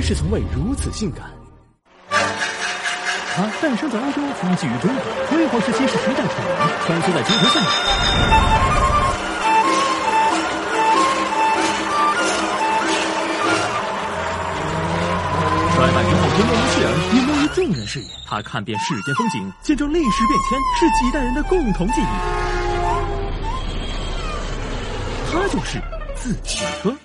是从未如此性感。他诞生在欧洲，发迹于中国，辉煌时期是时代宠物，穿梭在金球赛。衰败之后，面于世人，也莫于众人视野。他看遍世间风景，见证历史变迁，是几代人的共同记忆。他就是自行车。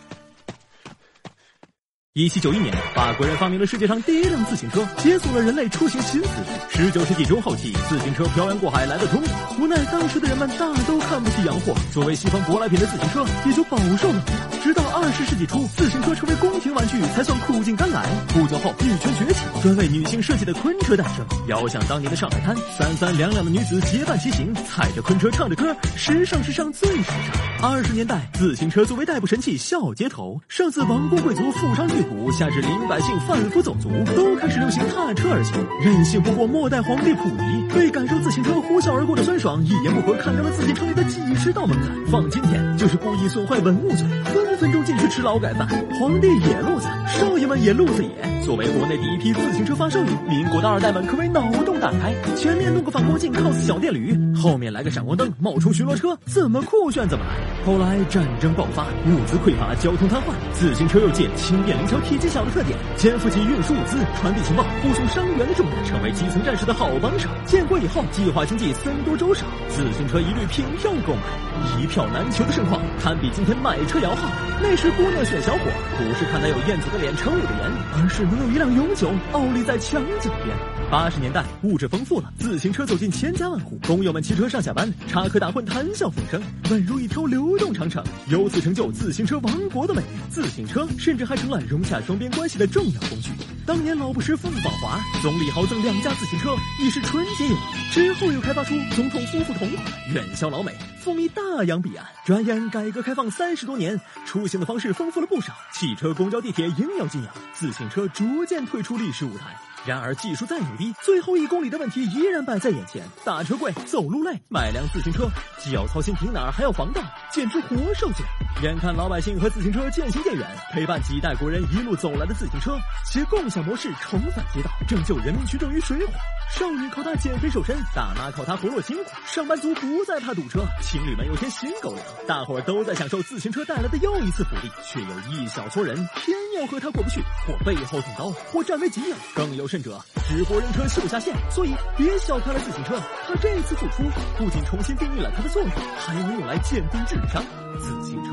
一七九一年，法国人发明了世界上第一辆自行车，解锁了人类出行新思路。十九世纪中后期，自行车漂洋过海来到中国，无奈当时的人们大都看不起洋货，作为西方舶来品的自行车也就饱受冷落。直到十世纪初，自行车成为宫廷玩具，才算苦尽甘来。不久后，女权崛起，专为女性设计的昆车诞生。遥想当年的上海滩，三三两两的女子结伴骑行，踩着昆车唱着歌，时尚时尚最时尚。二十年代，自行车作为代步神器笑街头，上自王公贵族富商巨贾。下至林百姓贩夫走卒，都开始流行踏车而行。任性不过末代皇帝溥仪，为感受自行车呼啸而过的酸爽，一言不合砍掉了自己车里的几十道门槛。放今天就是故意损坏文物罪，分分钟进去吃劳改饭。皇帝也路子，少爷们也路子野。作为国内第一批自行车发烧友，民国的二代们可谓脑洞大开。前面弄个反光镜 cos 小电驴，后面来个闪光灯冒充巡逻车，怎么酷炫怎么来。后来战争爆发，物资匮乏，交通瘫痪，自行车又借轻便灵巧、体积小的特点，肩负起运输物资、传递情报、护送伤员的重任，成为基层战士的好帮手。建国以后，计划经济僧多粥少，自行车一律凭票购买，一票难求的盛况，堪比今天买车摇号。那时姑娘选小伙，不是看他有燕子的脸、成武的颜，而是能有一辆永久傲立在墙角边。八十年代，物质丰富了，自行车走进千家万户，工友们骑车上下班，插科打诨，谈笑风生，宛如一条流动长城，由此成就自行车王国的美誉。自行车甚至还成了融洽双边关系的重要工具。当年老布什夫妇访华，总理豪赠两架自行车，已是春节有礼。之后又开发出总统夫妇同款，远销老美，风靡大洋彼岸。转眼改革开放三十多年，出行的方式丰富了不少，汽车、公交、地铁应有尽有，自行车逐渐退出历史舞台。然而技术再牛逼，最后一公里的问题依然摆在眼前：打车贵，走路累，买辆自行车既要操心停哪儿，还要防盗，简直活受罪。眼看老百姓和自行车渐行渐远，陪伴几代国人一路走来的自行车，携共享模式重返街道，拯救人民群众于水火。少女靠它减肥瘦身，大妈靠它活络筋骨，上班族不再怕堵车，情侣们又添新狗粮，大伙儿都在享受自行车带来的又一次福利，却有一小撮人偏要和它过不去，或背后捅刀，或占为己有，更有。甚者，直播人车秀下限，所以别小看了自行车。它这次复出，不仅重新定义了它的作用，还能用来鉴定智商。自行车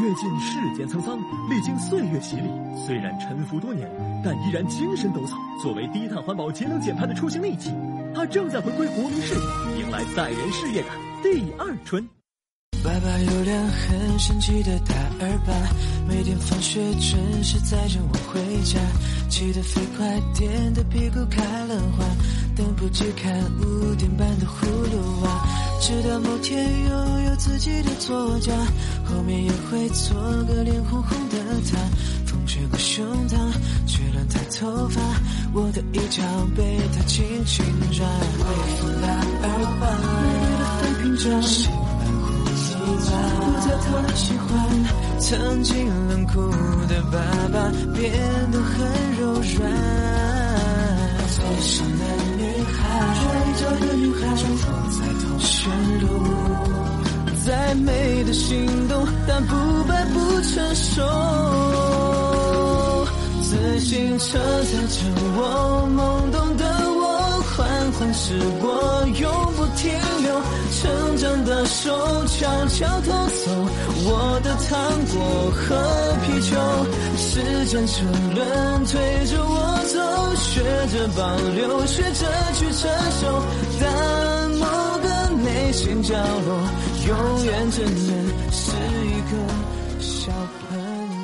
阅尽世间沧桑，历经岁月洗礼，虽然沉浮多年，但依然精神抖擞。作为低碳环保、节能减排的出行利器，它正在回归国民视野，迎来载人事业的第二春。爸爸有辆很神奇的大二八，每天放学准时载着我回家，骑得飞快，颠的屁股开了花，等不及看五点半的葫芦娃，直到某天拥有自己的座驾，后面也会坐个脸红红的他，风吹过胸膛，吹乱他头发，我的衣角被他轻轻抓，微风大二八，美丽的飞屏掌。不再讨喜欢，曾经冷酷的爸爸变得很柔软。走上的女孩，追着的女孩，我在头旋路，再美的心动，但不败不成熟。自行车载着我，懵懂的我，缓缓驶过，永不停。成长的手悄悄偷走我的糖果和啤酒，时间车轮推着我走，学着保留，学着去承受，但某个内心角落，永远只能是一个小朋友。